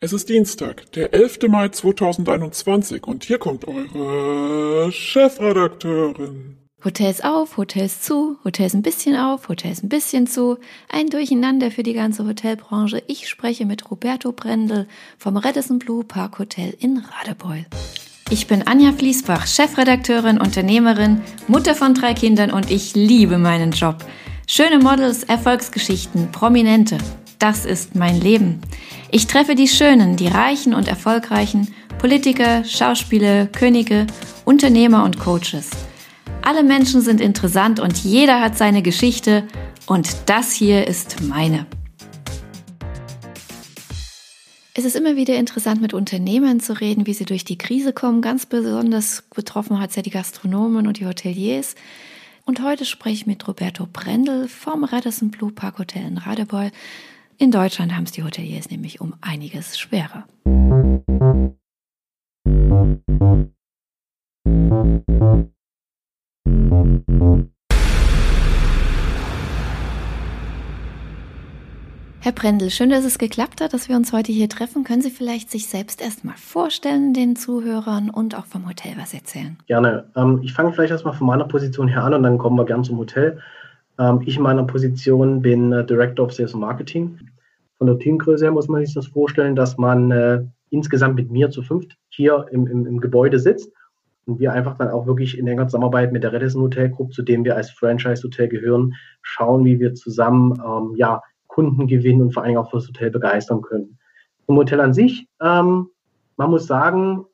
Es ist Dienstag, der 11. Mai 2021 und hier kommt eure Chefredakteurin. Hotels auf, Hotels zu, Hotels ein bisschen auf, Hotels ein bisschen zu. Ein Durcheinander für die ganze Hotelbranche. Ich spreche mit Roberto Brendel vom Radisson Blue Park Hotel in Radebeul. Ich bin Anja Fließbach, Chefredakteurin, Unternehmerin, Mutter von drei Kindern und ich liebe meinen Job. Schöne Models, Erfolgsgeschichten, Prominente. Das ist mein Leben. Ich treffe die Schönen, die Reichen und Erfolgreichen, Politiker, Schauspieler, Könige, Unternehmer und Coaches. Alle Menschen sind interessant und jeder hat seine Geschichte und das hier ist meine. Es ist immer wieder interessant, mit Unternehmern zu reden, wie sie durch die Krise kommen. Ganz besonders betroffen hat es ja die Gastronomen und die Hoteliers. Und heute spreche ich mit Roberto Brendel vom Radisson Blue Park Hotel in Radebeul. In Deutschland haben es die Hoteliers nämlich um einiges schwerer. Herr Brendel, schön, dass es geklappt hat, dass wir uns heute hier treffen. Können Sie vielleicht sich selbst erstmal vorstellen, den Zuhörern und auch vom Hotel was erzählen? Gerne. Ähm, ich fange vielleicht erstmal von meiner Position her an und dann kommen wir gern zum Hotel. Ähm, ich in meiner Position bin äh, Director of Sales and Marketing. Von der Teamgröße her muss man sich das vorstellen, dass man äh, insgesamt mit mir zu fünft hier im, im, im, Gebäude sitzt und wir einfach dann auch wirklich in enger Zusammenarbeit mit der Redison Hotel Group, zu dem wir als Franchise Hotel gehören, schauen, wie wir zusammen ähm, ja, Kunden gewinnen und vor allem auch für das Hotel begeistern können. Zum Hotel an sich, ähm, man muss sagen,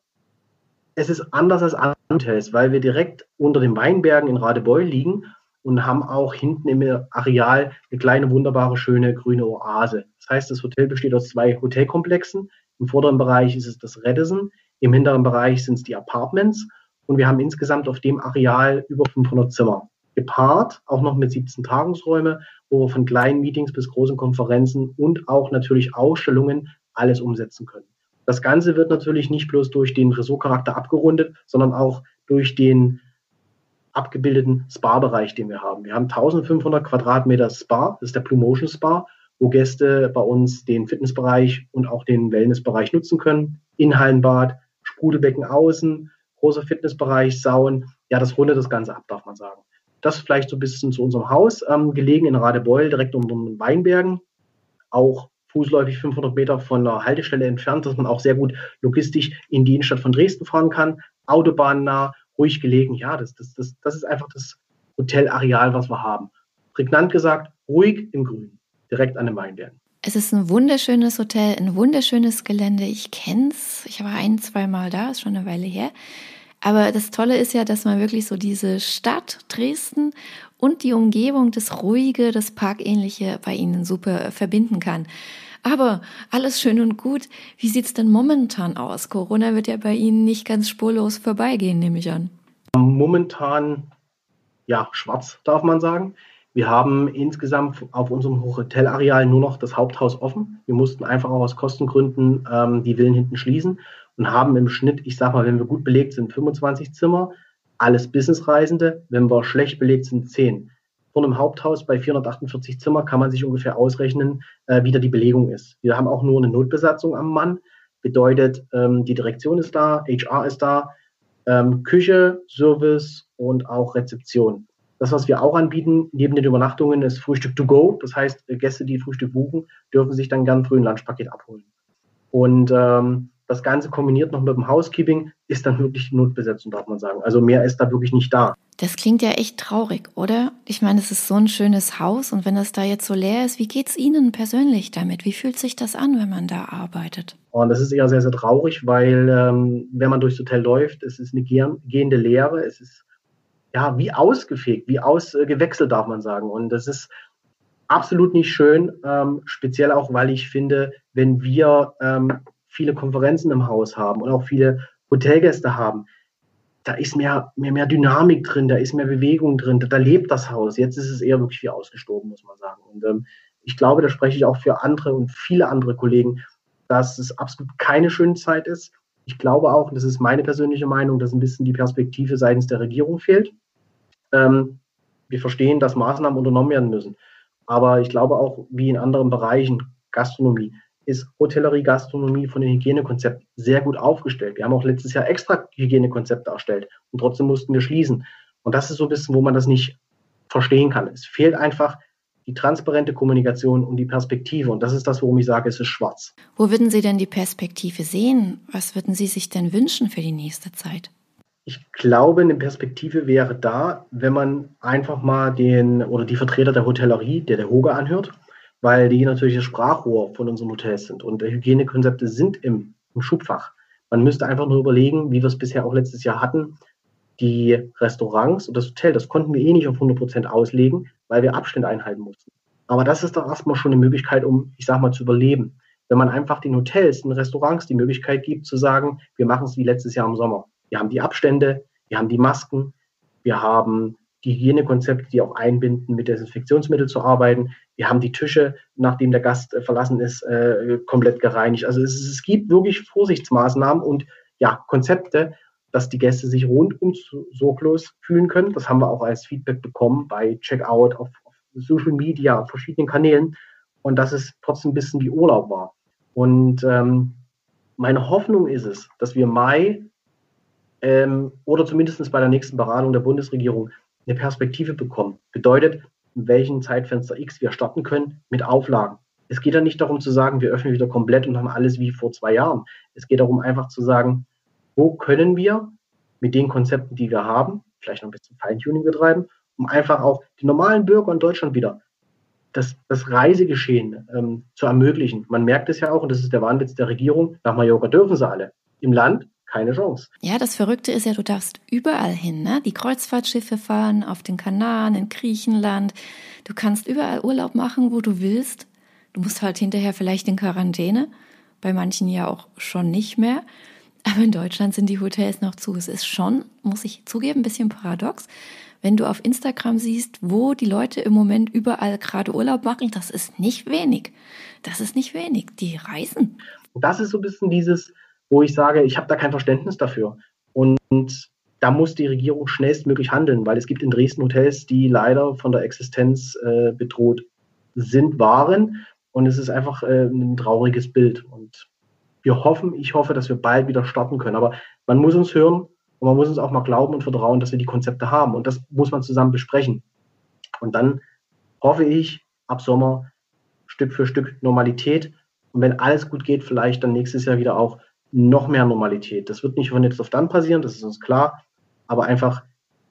es ist anders als andere Hotels, weil wir direkt unter den Weinbergen in Radebeul liegen und haben auch hinten im Areal eine kleine, wunderbare, schöne grüne Oase. Das heißt, das Hotel besteht aus zwei Hotelkomplexen. Im vorderen Bereich ist es das Redison, im hinteren Bereich sind es die Apartments und wir haben insgesamt auf dem Areal über 500 Zimmer. Gepaart auch noch mit 17 Tagungsräume, wo wir von kleinen Meetings bis großen Konferenzen und auch natürlich Ausstellungen alles umsetzen können. Das Ganze wird natürlich nicht bloß durch den Ressortcharakter abgerundet, sondern auch durch den abgebildeten Spa-Bereich, den wir haben. Wir haben 1500 Quadratmeter Spa, das ist der Blue Motion Spa, wo Gäste bei uns den Fitnessbereich und auch den Wellnessbereich nutzen können. Inhallenbad, Sprudelbecken außen, großer Fitnessbereich, Sauen. Ja, das rundet das Ganze ab, darf man sagen. Das vielleicht so ein bisschen zu unserem Haus, ähm, gelegen in Radebeul, direkt unter den Weinbergen. Auch fußläufig 500 Meter von der Haltestelle entfernt, dass man auch sehr gut logistisch in die Innenstadt von Dresden fahren kann. Autobahnnah ruhig gelegen. Ja, das, das, das, das ist einfach das Hotelareal, was wir haben. Prägnant gesagt, ruhig im Grün, direkt an den Weinbergen. Es ist ein wunderschönes Hotel, ein wunderschönes Gelände. Ich kenne es. Ich war ein, zwei Mal da, ist schon eine Weile her. Aber das Tolle ist ja, dass man wirklich so diese Stadt Dresden und die Umgebung, das Ruhige, das Parkähnliche bei Ihnen super verbinden kann. Aber alles schön und gut. Wie sieht's denn momentan aus? Corona wird ja bei Ihnen nicht ganz spurlos vorbeigehen, nehme ich an. Momentan, ja, schwarz, darf man sagen. Wir haben insgesamt auf unserem Hotelareal nur noch das Haupthaus offen. Wir mussten einfach auch aus Kostengründen ähm, die Villen hinten schließen und haben im Schnitt, ich sag mal, wenn wir gut belegt sind, 25 Zimmer, alles Businessreisende. Wenn wir schlecht belegt sind, 10 von einem Haupthaus bei 448 Zimmer kann man sich ungefähr ausrechnen, äh, wie da die Belegung ist. Wir haben auch nur eine Notbesatzung am Mann. Bedeutet, ähm, die Direktion ist da, HR ist da, ähm, Küche, Service und auch Rezeption. Das, was wir auch anbieten, neben den Übernachtungen, ist Frühstück to go. Das heißt, Gäste, die Frühstück buchen, dürfen sich dann gern früh ein Lunchpaket abholen. Und ähm, das Ganze kombiniert noch mit dem Housekeeping ist dann wirklich die Notbesetzung, darf man sagen. Also mehr ist da wirklich nicht da. Das klingt ja echt traurig, oder? Ich meine, es ist so ein schönes Haus und wenn das da jetzt so leer ist, wie geht es Ihnen persönlich damit? Wie fühlt sich das an, wenn man da arbeitet? Und das ist eher sehr, sehr traurig, weil ähm, wenn man durchs Hotel läuft, es ist eine gehende Leere, es ist ja wie ausgefegt, wie ausgewechselt, darf man sagen. Und das ist absolut nicht schön, ähm, speziell auch, weil ich finde, wenn wir ähm, viele Konferenzen im Haus haben und auch viele Hotelgäste haben, da ist mehr, mehr, mehr Dynamik drin, da ist mehr Bewegung drin, da, da lebt das Haus. Jetzt ist es eher wirklich wie ausgestorben, muss man sagen. Und ähm, ich glaube, da spreche ich auch für andere und viele andere Kollegen, dass es absolut keine schöne Zeit ist. Ich glaube auch, und das ist meine persönliche Meinung, dass ein bisschen die Perspektive seitens der Regierung fehlt. Ähm, wir verstehen, dass Maßnahmen unternommen werden müssen. Aber ich glaube auch, wie in anderen Bereichen, Gastronomie, ist Hotellerie, Gastronomie von den Hygienekonzepten sehr gut aufgestellt. Wir haben auch letztes Jahr extra Hygienekonzepte erstellt und trotzdem mussten wir schließen. Und das ist so ein bisschen, wo man das nicht verstehen kann. Es fehlt einfach die transparente Kommunikation und die Perspektive. Und das ist das, worum ich sage, es ist schwarz. Wo würden Sie denn die Perspektive sehen? Was würden Sie sich denn wünschen für die nächste Zeit? Ich glaube, eine Perspektive wäre da, wenn man einfach mal den oder die Vertreter der Hotellerie, der der Hoge anhört, weil die natürlich das Sprachrohr von unseren Hotels sind und Hygienekonzepte sind im, im Schubfach. Man müsste einfach nur überlegen, wie wir es bisher auch letztes Jahr hatten, die Restaurants und das Hotel, das konnten wir eh nicht auf 100 Prozent auslegen, weil wir Abstände einhalten mussten. Aber das ist doch erstmal schon eine Möglichkeit, um, ich sag mal, zu überleben. Wenn man einfach den Hotels, den Restaurants die Möglichkeit gibt, zu sagen, wir machen es wie letztes Jahr im Sommer. Wir haben die Abstände, wir haben die Masken, wir haben die Hygienekonzepte, die auch einbinden, mit Desinfektionsmittel zu arbeiten. Wir haben die Tische, nachdem der Gast äh, verlassen ist, äh, komplett gereinigt. Also es, es gibt wirklich Vorsichtsmaßnahmen und ja, Konzepte, dass die Gäste sich rundum sorglos fühlen können. Das haben wir auch als Feedback bekommen bei Checkout auf, auf Social Media, auf verschiedenen Kanälen und dass es trotzdem ein bisschen wie Urlaub war. Und ähm, meine Hoffnung ist es, dass wir Mai ähm, oder zumindest bei der nächsten Beratung der Bundesregierung eine Perspektive bekommen. Bedeutet, in welchem Zeitfenster X wir starten können mit Auflagen. Es geht ja nicht darum zu sagen, wir öffnen wieder komplett und haben alles wie vor zwei Jahren. Es geht darum, einfach zu sagen, wo können wir mit den Konzepten, die wir haben, vielleicht noch ein bisschen Feintuning betreiben, um einfach auch die normalen Bürger in Deutschland wieder das, das Reisegeschehen ähm, zu ermöglichen. Man merkt es ja auch, und das ist der Wahnwitz der Regierung, nach Mallorca dürfen sie alle. Im Land keine Chance. Ja, das Verrückte ist ja, du darfst überall hin. Ne? Die Kreuzfahrtschiffe fahren auf den Kanaren, in Griechenland. Du kannst überall Urlaub machen, wo du willst. Du musst halt hinterher vielleicht in Quarantäne. Bei manchen ja auch schon nicht mehr. Aber in Deutschland sind die Hotels noch zu. Es ist schon, muss ich zugeben, ein bisschen paradox. Wenn du auf Instagram siehst, wo die Leute im Moment überall gerade Urlaub machen, das ist nicht wenig. Das ist nicht wenig. Die reisen. Das ist so ein bisschen dieses, wo ich sage, ich habe da kein Verständnis dafür. Und da muss die Regierung schnellstmöglich handeln, weil es gibt in Dresden Hotels, die leider von der Existenz äh, bedroht sind, waren. Und es ist einfach äh, ein trauriges Bild. Und wir hoffen, ich hoffe, dass wir bald wieder starten können. Aber man muss uns hören und man muss uns auch mal glauben und vertrauen, dass wir die Konzepte haben. Und das muss man zusammen besprechen. Und dann hoffe ich, ab Sommer Stück für Stück Normalität. Und wenn alles gut geht, vielleicht dann nächstes Jahr wieder auch noch mehr Normalität. Das wird nicht von jetzt auf dann passieren, das ist uns klar. Aber einfach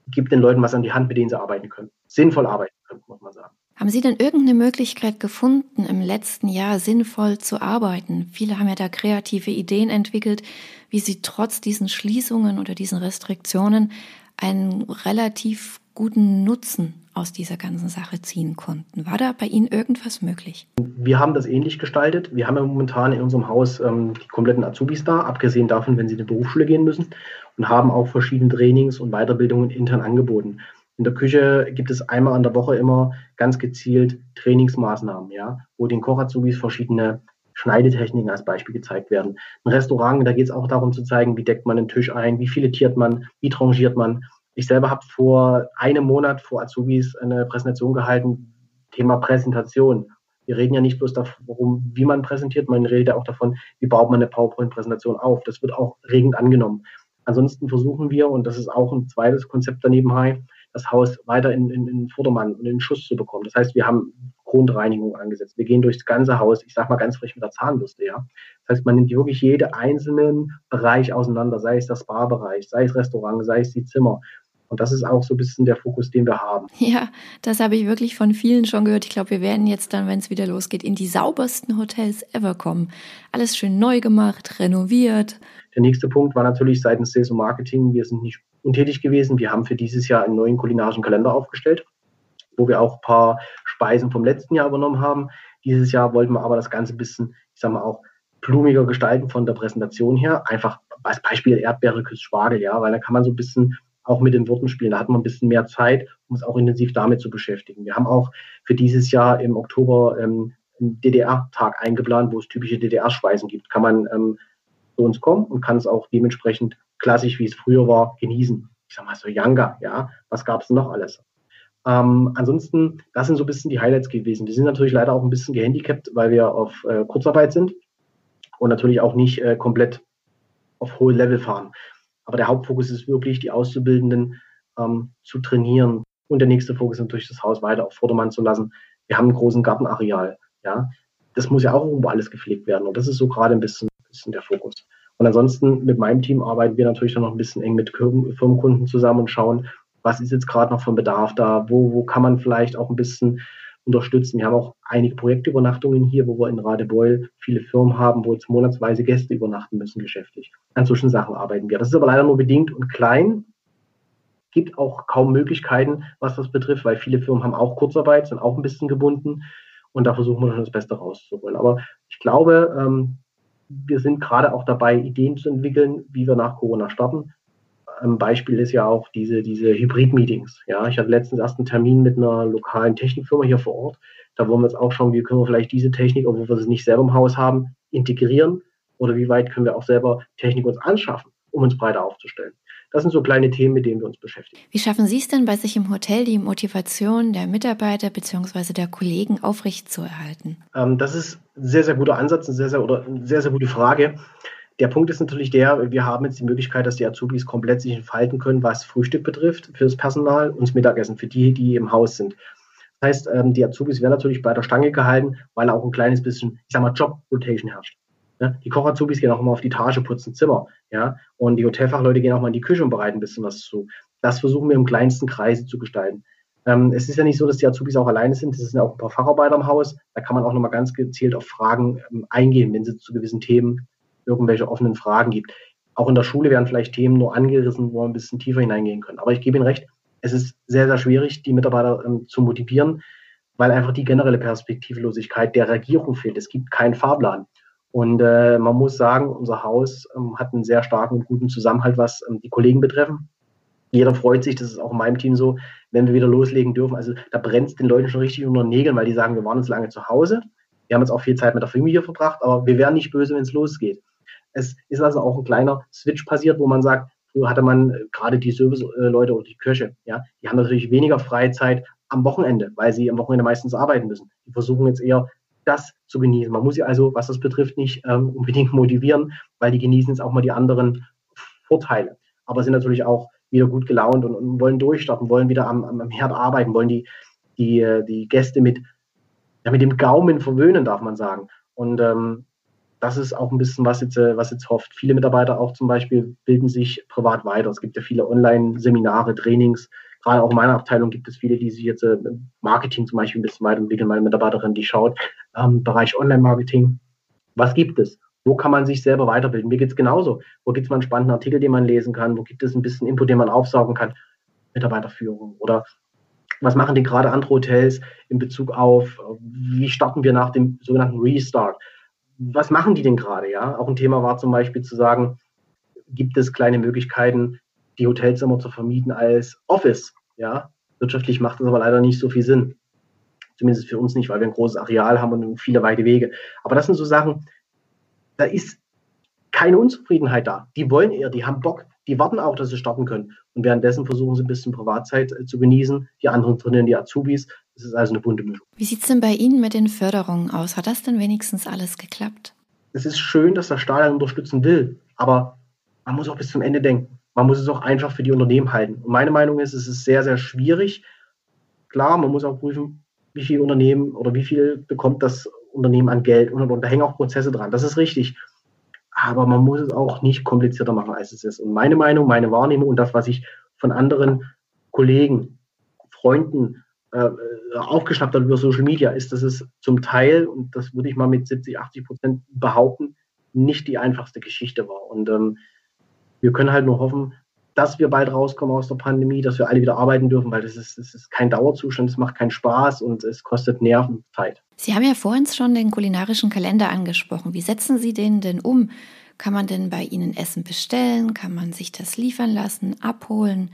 gibt den Leuten was an die Hand, mit denen sie arbeiten können. Sinnvoll arbeiten können, muss man sagen. Haben Sie denn irgendeine Möglichkeit gefunden, im letzten Jahr sinnvoll zu arbeiten? Viele haben ja da kreative Ideen entwickelt, wie sie trotz diesen Schließungen oder diesen Restriktionen einen relativ guten Nutzen aus dieser ganzen Sache ziehen konnten. War da bei Ihnen irgendwas möglich? Wir haben das ähnlich gestaltet. Wir haben ja momentan in unserem Haus ähm, die kompletten Azubis da, abgesehen davon, wenn sie in die Berufsschule gehen müssen, und haben auch verschiedene Trainings und Weiterbildungen intern angeboten. In der Küche gibt es einmal an der Woche immer ganz gezielt Trainingsmaßnahmen, ja, wo den Kochazubis verschiedene Schneidetechniken als Beispiel gezeigt werden. Ein Restaurant, da geht es auch darum zu zeigen, wie deckt man den Tisch ein, wie filetiert man, wie trangiert man. Ich selber habe vor einem Monat vor Azubis eine Präsentation gehalten, Thema Präsentation. Wir reden ja nicht bloß darum, wie man präsentiert, man redet ja auch davon, wie baut man eine PowerPoint-Präsentation auf. Das wird auch regend angenommen. Ansonsten versuchen wir, und das ist auch ein zweites Konzept daneben, das Haus weiter in, in, in Vordermann und in den Schuss zu bekommen. Das heißt, wir haben Grundreinigung angesetzt. Wir gehen durchs ganze Haus, ich sag mal ganz frisch mit der Zahnbürste, ja. Das heißt, man nimmt wirklich jeden einzelnen Bereich auseinander, sei es der Spa-Bereich, sei es Restaurant, sei es die Zimmer. Und das ist auch so ein bisschen der Fokus, den wir haben. Ja, das habe ich wirklich von vielen schon gehört. Ich glaube, wir werden jetzt dann, wenn es wieder losgeht, in die saubersten Hotels ever kommen. Alles schön neu gemacht, renoviert. Der nächste Punkt war natürlich seitens Sales und Marketing. Wir sind nicht untätig gewesen. Wir haben für dieses Jahr einen neuen kulinarischen Kalender aufgestellt, wo wir auch ein paar Speisen vom letzten Jahr übernommen haben. Dieses Jahr wollten wir aber das Ganze ein bisschen, ich sag mal auch, blumiger gestalten von der Präsentation her. Einfach als Beispiel Erdbeere, Küss, Spargel, ja, weil da kann man so ein bisschen auch mit den Worten spielen. Da hat man ein bisschen mehr Zeit, um es auch intensiv damit zu beschäftigen. Wir haben auch für dieses Jahr im Oktober ähm, einen DDR-Tag eingeplant, wo es typische DDR-Speisen gibt. Kann man ähm, zu uns kommen und kann es auch dementsprechend klassisch, wie es früher war, genießen. Ich sag mal so Yanga, ja, was gab es noch alles? Ähm, ansonsten, das sind so ein bisschen die Highlights gewesen. Wir sind natürlich leider auch ein bisschen gehandicapt, weil wir auf äh, Kurzarbeit sind. und natürlich auch nicht äh, komplett auf hohe Level fahren. Aber der Hauptfokus ist wirklich, die Auszubildenden ähm, zu trainieren. Und der nächste Fokus ist natürlich, das Haus weiter auf Vordermann zu lassen. Wir haben einen großen Gartenareal. Ja, das muss ja auch irgendwo alles gepflegt werden. Und das ist so gerade ein bisschen, bisschen der Fokus. Und ansonsten mit meinem Team arbeiten wir natürlich dann noch ein bisschen eng mit Firmenkunden zusammen und schauen, was ist jetzt gerade noch von Bedarf da, wo, wo kann man vielleicht auch ein bisschen unterstützen. Wir haben auch einige Projektübernachtungen hier, wo wir in Radebeul viele Firmen haben, wo jetzt monatsweise Gäste übernachten müssen geschäftlich. An solchen Sachen arbeiten wir. Das ist aber leider nur bedingt und klein. Gibt auch kaum Möglichkeiten, was das betrifft, weil viele Firmen haben auch Kurzarbeit, sind auch ein bisschen gebunden. Und da versuchen wir schon das Beste rauszuholen. Aber ich glaube, ähm, wir sind gerade auch dabei, Ideen zu entwickeln, wie wir nach Corona starten. Ein Beispiel ist ja auch diese, diese Hybrid-Meetings. Ja, ich hatte letztens erst einen Termin mit einer lokalen Technikfirma hier vor Ort. Da wollen wir jetzt auch schauen, wie können wir vielleicht diese Technik, obwohl wir sie nicht selber im Haus haben, integrieren oder wie weit können wir auch selber Technik uns anschaffen, um uns breiter aufzustellen. Das sind so kleine Themen, mit denen wir uns beschäftigen. Wie schaffen Sie es denn bei sich im Hotel, die Motivation der Mitarbeiter bzw. der Kollegen aufrechtzuerhalten? Ähm, das ist ein sehr, sehr guter Ansatz, eine sehr, sehr, oder eine sehr, sehr gute Frage. Der Punkt ist natürlich der, wir haben jetzt die Möglichkeit, dass die Azubis komplett sich entfalten können, was Frühstück betrifft für das Personal und das Mittagessen für die, die im Haus sind. Das heißt, ähm, die Azubis werden natürlich bei der Stange gehalten, weil auch ein kleines bisschen, ich sag mal, Job-Rotation herrscht. Die Kochazubis gehen auch immer auf die Etage, putzen Zimmer. Ja? Und die Hotelfachleute gehen auch mal in die Küche und bereiten ein bisschen was zu. Das versuchen wir im kleinsten Kreise zu gestalten. Ähm, es ist ja nicht so, dass die Azubis auch alleine sind. Es sind ja auch ein paar Facharbeiter im Haus. Da kann man auch nochmal ganz gezielt auf Fragen ähm, eingehen, wenn es zu gewissen Themen irgendwelche offenen Fragen gibt. Auch in der Schule werden vielleicht Themen nur angerissen, wo wir ein bisschen tiefer hineingehen können. Aber ich gebe Ihnen recht, es ist sehr, sehr schwierig, die Mitarbeiter ähm, zu motivieren, weil einfach die generelle Perspektivlosigkeit der Regierung fehlt. Es gibt keinen Fahrplan. Und äh, man muss sagen, unser Haus ähm, hat einen sehr starken und guten Zusammenhalt, was ähm, die Kollegen betreffen. Jeder freut sich, das ist auch in meinem Team so, wenn wir wieder loslegen dürfen. Also da brennt es den Leuten schon richtig unter den Nägeln, weil die sagen, wir waren jetzt lange zu Hause. Wir haben jetzt auch viel Zeit mit der Familie verbracht, aber wir wären nicht böse, wenn es losgeht. Es ist also auch ein kleiner Switch passiert, wo man sagt, früher hatte man äh, gerade die Service-Leute oder die Kirche, ja, die haben natürlich weniger Freizeit am Wochenende, weil sie am Wochenende meistens arbeiten müssen. Die versuchen jetzt eher das zu genießen. Man muss sie also, was das betrifft, nicht ähm, unbedingt motivieren, weil die genießen jetzt auch mal die anderen Vorteile. Aber sind natürlich auch wieder gut gelaunt und, und wollen durchstarten, wollen wieder am, am, Herd arbeiten, wollen die, die, äh, die Gäste mit, ja, mit dem Gaumen verwöhnen, darf man sagen. Und ähm, das ist auch ein bisschen, was jetzt, äh, was jetzt hofft. Viele Mitarbeiter auch zum Beispiel bilden sich privat weiter. Es gibt ja viele Online-Seminare, Trainings, gerade auch in meiner Abteilung gibt es viele, die sich jetzt äh, Marketing zum Beispiel ein bisschen weiterentwickeln. Meine Mitarbeiterin, die schaut, ähm, Bereich Online-Marketing. Was gibt es? Wo kann man sich selber weiterbilden? Mir geht es genauso. Wo gibt es mal einen spannenden Artikel, den man lesen kann? Wo gibt es ein bisschen Input, den man aufsaugen kann? Mitarbeiterführung oder was machen die gerade andere Hotels in Bezug auf, wie starten wir nach dem sogenannten Restart? Was machen die denn gerade? Ja, auch ein Thema war zum Beispiel zu sagen, gibt es kleine Möglichkeiten, die Hotelzimmer zu vermieten als Office. Ja, wirtschaftlich macht das aber leider nicht so viel Sinn. Zumindest für uns nicht, weil wir ein großes Areal haben und viele weite Wege. Aber das sind so Sachen, da ist keine Unzufriedenheit da. Die wollen eher, die haben Bock, die warten auch, dass sie starten können. Und währenddessen versuchen sie ein bisschen Privatzeit äh, zu genießen. Die anderen drinnen, die Azubis. Das ist also eine bunte Mischung. Wie sieht es denn bei Ihnen mit den Förderungen aus? Hat das denn wenigstens alles geklappt? Es ist schön, dass der Staat unterstützen will, aber man muss auch bis zum Ende denken man muss es auch einfach für die Unternehmen halten. Und meine Meinung ist, es ist sehr, sehr schwierig. Klar, man muss auch prüfen, wie viel Unternehmen oder wie viel bekommt das Unternehmen an Geld und, und, und. Da hängen auch Prozesse dran. Das ist richtig. Aber man muss es auch nicht komplizierter machen, als es ist. Und meine Meinung, meine Wahrnehmung und das, was ich von anderen Kollegen, Freunden äh, aufgeschnappt habe über Social Media, ist, dass es zum Teil, und das würde ich mal mit 70, 80 Prozent behaupten, nicht die einfachste Geschichte war. Und ähm, wir können halt nur hoffen, dass wir bald rauskommen aus der Pandemie, dass wir alle wieder arbeiten dürfen, weil das ist, das ist kein Dauerzustand, es macht keinen Spaß und es kostet Nerven, Zeit. Sie haben ja vorhin schon den kulinarischen Kalender angesprochen. Wie setzen Sie den denn um? Kann man denn bei Ihnen Essen bestellen? Kann man sich das liefern lassen, abholen?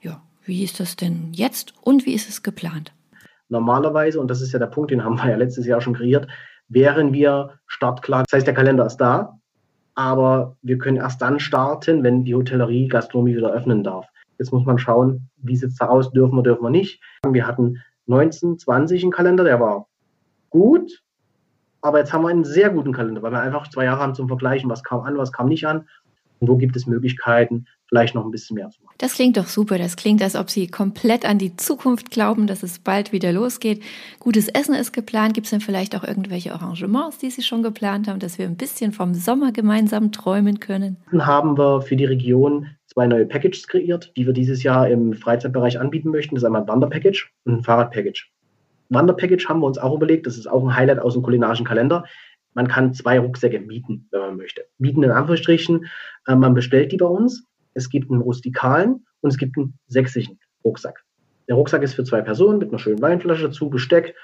Ja, wie ist das denn jetzt und wie ist es geplant? Normalerweise, und das ist ja der Punkt, den haben wir ja letztes Jahr schon kreiert, wären wir startklar. Das heißt, der Kalender ist da, aber wir können erst dann starten, wenn die Hotellerie, Gastronomie wieder öffnen darf. Jetzt muss man schauen, wie sieht es da aus, dürfen wir, dürfen wir nicht. Wir hatten 19, 20 einen Kalender, der war gut, Aber jetzt haben wir einen sehr guten Kalender, weil wir einfach zwei Jahre haben zum Vergleichen, was kam an, was kam nicht an und wo gibt es Möglichkeiten, vielleicht noch ein bisschen mehr zu machen. Das klingt doch super. Das klingt, als ob Sie komplett an die Zukunft glauben, dass es bald wieder losgeht. Gutes Essen ist geplant. Gibt es denn vielleicht auch irgendwelche Arrangements, die Sie schon geplant haben, dass wir ein bisschen vom Sommer gemeinsam träumen können? Dann haben wir für die Region zwei neue Packages kreiert, die wir dieses Jahr im Freizeitbereich anbieten möchten. Das ist einmal ein Wanderpackage und ein Fahrradpackage. Wanderpackage haben wir uns auch überlegt. Das ist auch ein Highlight aus dem kulinarischen Kalender. Man kann zwei Rucksäcke mieten, wenn man möchte. Mieten in Anführungsstrichen. Äh, man bestellt die bei uns. Es gibt einen rustikalen und es gibt einen sächsischen Rucksack. Der Rucksack ist für zwei Personen mit einer schönen Weinflasche dazu, Besteck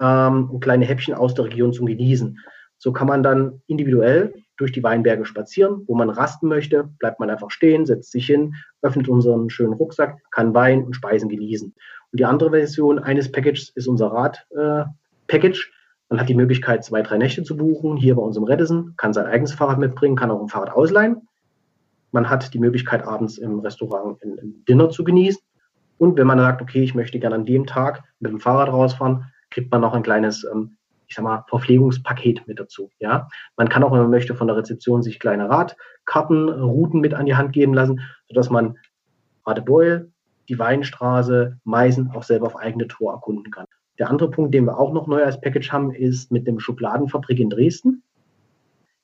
ähm, und kleine Häppchen aus der Region zum Genießen. So kann man dann individuell durch die Weinberge spazieren. Wo man rasten möchte, bleibt man einfach stehen, setzt sich hin, öffnet unseren schönen Rucksack, kann Wein und Speisen genießen. Und die andere Version eines Packages ist unser Rad-Package. Äh, man hat die Möglichkeit, zwei, drei Nächte zu buchen, hier bei uns im Redison, kann sein eigenes Fahrrad mitbringen, kann auch ein Fahrrad ausleihen. Man hat die Möglichkeit, abends im Restaurant ein, Dinner zu genießen. Und wenn man sagt, okay, ich möchte gerne an dem Tag mit dem Fahrrad rausfahren, kriegt man noch ein kleines, ähm, ich sag mal, Verpflegungspaket mit dazu. Ja, man kann auch, wenn man möchte, von der Rezeption sich kleine Radkarten, Routen mit an die Hand geben lassen, sodass man Radebeul, die Weinstraße, Meisen auch selber auf eigene Tour erkunden kann. Der andere Punkt, den wir auch noch neu als Package haben, ist mit dem Schubladenfabrik in Dresden.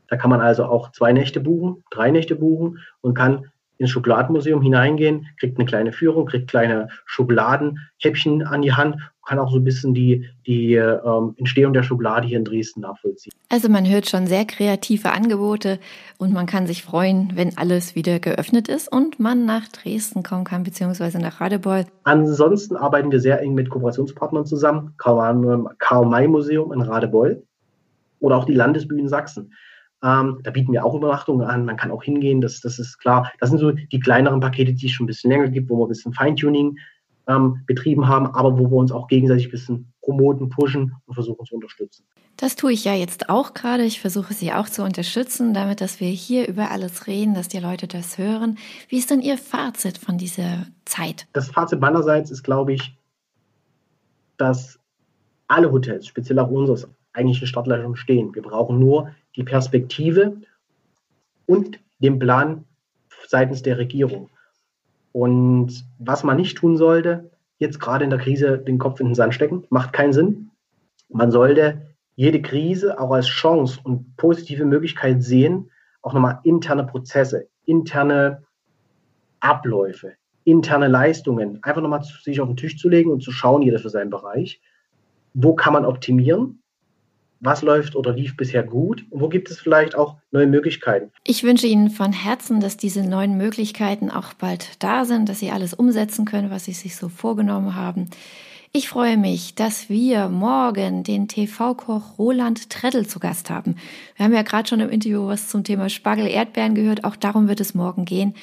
Da kann man also auch zwei Nächte buchen, drei Nächte buchen und kann ins Schokoladenmuseum hineingehen, kriegt eine kleine Führung, kriegt kleine Schokoladenhäppchen an die Hand, kann auch so ein bisschen die, die ähm, Entstehung der Schokolade hier in Dresden nachvollziehen. Also man hört schon sehr kreative Angebote und man kann sich freuen, wenn alles wieder geöffnet ist und man nach Dresden kommen kann, beziehungsweise nach Radebeul. Ansonsten arbeiten wir sehr eng mit Kooperationspartnern zusammen, Karl-May-Museum in Radebeul oder auch die Landesbühnen Sachsen. Ähm, da bieten wir auch Übernachtungen an. Man kann auch hingehen, das, das ist klar. Das sind so die kleineren Pakete, die es schon ein bisschen länger gibt, wo wir ein bisschen Feintuning ähm, betrieben haben, aber wo wir uns auch gegenseitig ein bisschen promoten, pushen und versuchen zu unterstützen. Das tue ich ja jetzt auch gerade. Ich versuche Sie auch zu unterstützen, damit, dass wir hier über alles reden, dass die Leute das hören. Wie ist denn Ihr Fazit von dieser Zeit? Das Fazit meinerseits ist, glaube ich, dass alle Hotels, speziell auch unseres, eigentlich in Startleistung stehen. Wir brauchen nur die Perspektive und den Plan seitens der Regierung. Und was man nicht tun sollte, jetzt gerade in der Krise den Kopf in den Sand stecken, macht keinen Sinn. Man sollte jede Krise auch als Chance und positive Möglichkeit sehen, auch nochmal interne Prozesse, interne Abläufe, interne Leistungen einfach nochmal sich auf den Tisch zu legen und zu schauen, jeder für seinen Bereich. Wo kann man optimieren? Was läuft oder lief bisher gut und wo gibt es vielleicht auch neue Möglichkeiten. Ich wünsche Ihnen von Herzen, dass diese neuen Möglichkeiten auch bald da sind, dass Sie alles umsetzen können, was Sie sich so vorgenommen haben. Ich freue mich, dass wir morgen den TV-Koch Roland Treddel zu Gast haben. Wir haben ja gerade schon im Interview was zum Thema Spargel Erdbeeren gehört. Auch darum wird es morgen gehen.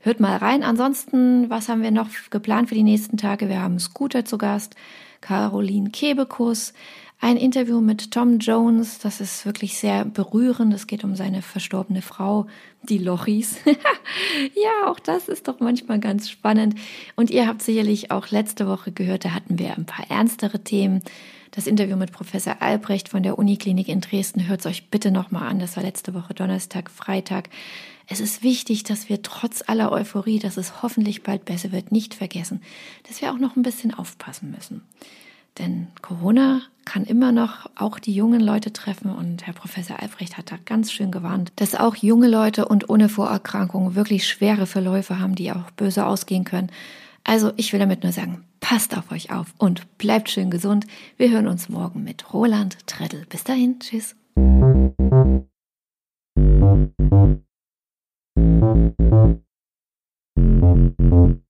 Hört mal rein. Ansonsten, was haben wir noch geplant für die nächsten Tage? Wir haben Scooter zu Gast, Caroline Kebekus, ein Interview mit Tom Jones, das ist wirklich sehr berührend. Es geht um seine verstorbene Frau, die Lochis. ja, auch das ist doch manchmal ganz spannend. Und ihr habt sicherlich auch letzte Woche gehört, da hatten wir ein paar ernstere Themen. Das Interview mit Professor Albrecht von der Uniklinik in Dresden hört es euch bitte nochmal an. Das war letzte Woche Donnerstag, Freitag. Es ist wichtig, dass wir trotz aller Euphorie, dass es hoffentlich bald besser wird, nicht vergessen, dass wir auch noch ein bisschen aufpassen müssen. Denn Corona kann immer noch auch die jungen Leute treffen und Herr Professor Albrecht hat da ganz schön gewarnt, dass auch junge Leute und ohne Vorerkrankungen wirklich schwere Verläufe haben, die auch böse ausgehen können. Also ich will damit nur sagen, passt auf euch auf und bleibt schön gesund. Wir hören uns morgen mit Roland Treddel. Bis dahin, tschüss. Thank you.